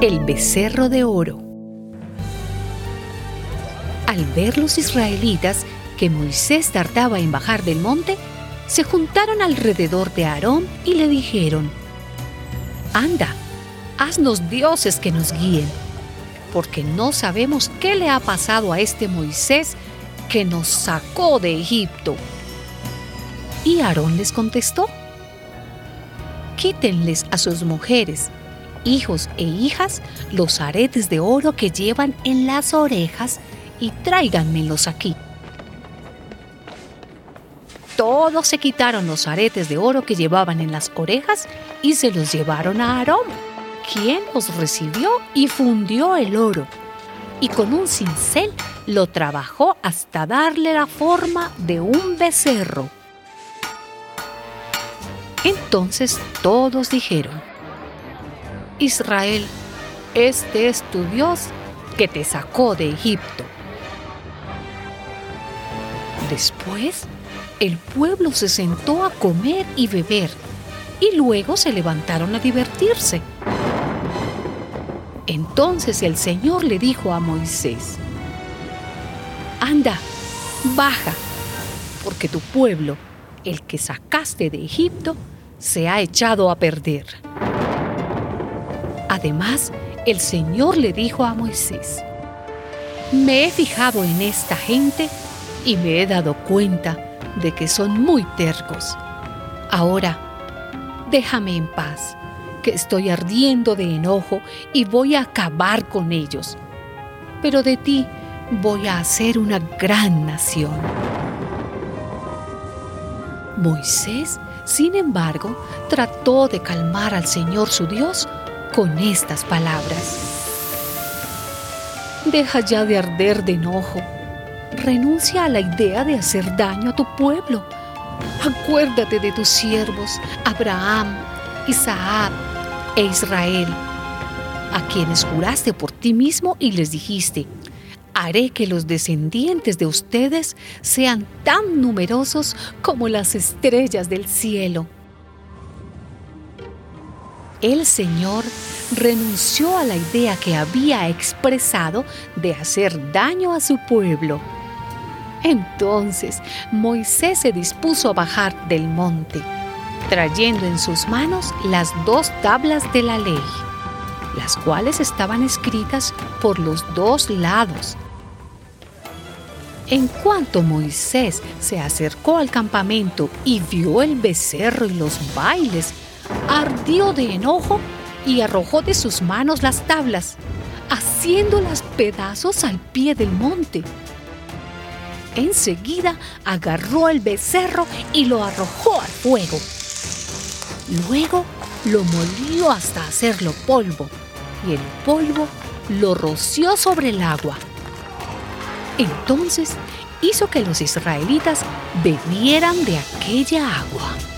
El becerro de oro. Al ver los israelitas que Moisés tardaba en bajar del monte, se juntaron alrededor de Aarón y le dijeron, Anda, haznos dioses que nos guíen, porque no sabemos qué le ha pasado a este Moisés que nos sacó de Egipto. Y Aarón les contestó, Quítenles a sus mujeres hijos e hijas, los aretes de oro que llevan en las orejas y tráiganmelos aquí. Todos se quitaron los aretes de oro que llevaban en las orejas y se los llevaron a Aarón, quien los recibió y fundió el oro. Y con un cincel lo trabajó hasta darle la forma de un becerro. Entonces todos dijeron, Israel, este es tu Dios que te sacó de Egipto. Después, el pueblo se sentó a comer y beber, y luego se levantaron a divertirse. Entonces el Señor le dijo a Moisés, Anda, baja, porque tu pueblo, el que sacaste de Egipto, se ha echado a perder. Además, el Señor le dijo a Moisés, me he fijado en esta gente y me he dado cuenta de que son muy tercos. Ahora, déjame en paz, que estoy ardiendo de enojo y voy a acabar con ellos. Pero de ti voy a hacer una gran nación. Moisés, sin embargo, trató de calmar al Señor su Dios con estas palabras. Deja ya de arder de enojo. Renuncia a la idea de hacer daño a tu pueblo. Acuérdate de tus siervos, Abraham, Isaac e Israel, a quienes juraste por ti mismo y les dijiste, haré que los descendientes de ustedes sean tan numerosos como las estrellas del cielo el Señor renunció a la idea que había expresado de hacer daño a su pueblo. Entonces Moisés se dispuso a bajar del monte, trayendo en sus manos las dos tablas de la ley, las cuales estaban escritas por los dos lados. En cuanto Moisés se acercó al campamento y vio el becerro y los bailes ardió de enojo y arrojó de sus manos las tablas, haciéndolas pedazos al pie del monte. Enseguida agarró el becerro y lo arrojó al fuego. Luego lo molió hasta hacerlo polvo y el polvo lo roció sobre el agua. Entonces hizo que los israelitas bebieran de aquella agua.